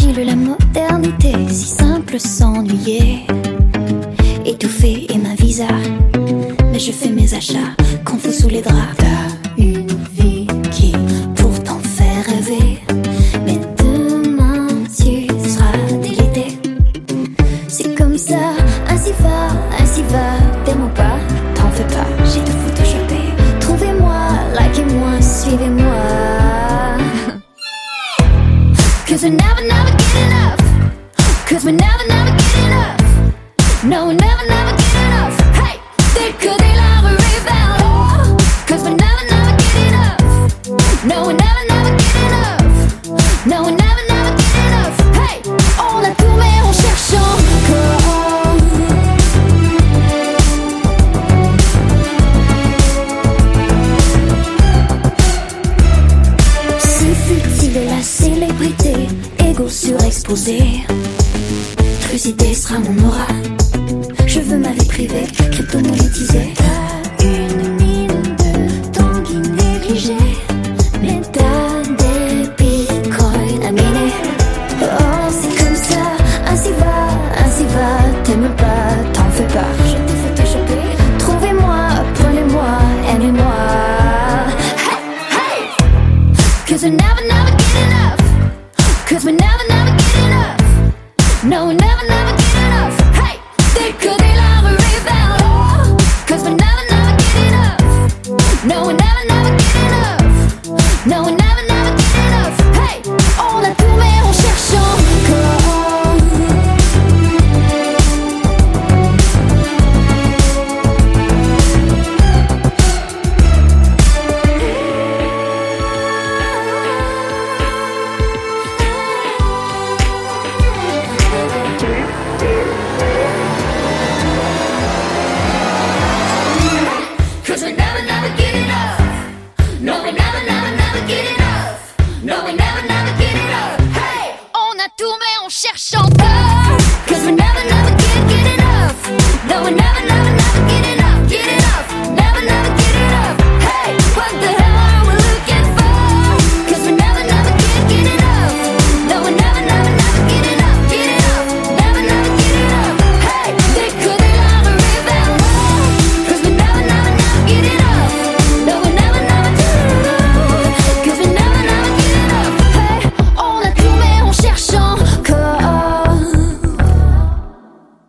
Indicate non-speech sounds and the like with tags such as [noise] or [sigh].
Nul la modernité, si simple s'ennuyer. Étouffé et ma visa, mais je fais mes achats, confus sous les draps. T'as une vie qui pourtant fait rêver, mais demain tu seras délité. C'est comme ça, ainsi va, ainsi va, t'aimes ou pas, t'en fais pas, j'ai tout photoshopé. Trouvez-moi, likez-moi, suivez-moi. [laughs] Cause we never, enough. Cause we never, never get enough. No, we never, never get enough. Hey, que des larmes arrivent vers l'eau. Cause we never, never get enough. No, we never, never get enough. No, we never, never get enough. Hey, on a tout mais on cherche encore. Célébrité, égo surexposé? Trucidé sera mon aura. Je veux ma vie privée, crypto monétisée. T'as une mine de tanguy négligé, mais t'as des bitcoins à miner. Oh, c'est comme ça, ainsi va, ainsi va. T'aimes pas, t'en fais pas. Je t'ai photoshopé. Trouvez-moi, prenez-moi, aimez-moi. Hey, hey! Cause we never, never get enough. Cause we never, never get. No, we never, never get enough. Hey, vers. Cause we never, never get enough. No, we never, never get enough. No, we mais on cherche encore Cause we never never can get enough. Though we never